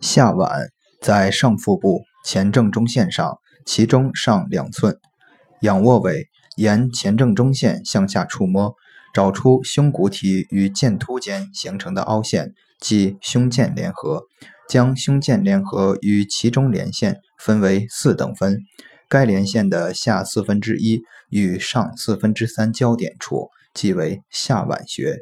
下脘在上腹部前正中线上，其中上两寸。仰卧位，沿前正中线向下触摸，找出胸骨体与剑突间形成的凹陷，即胸剑联合。将胸剑联合与其中连线分为四等分，该连线的下四分之一与上四分之三交点处，即为下脘穴。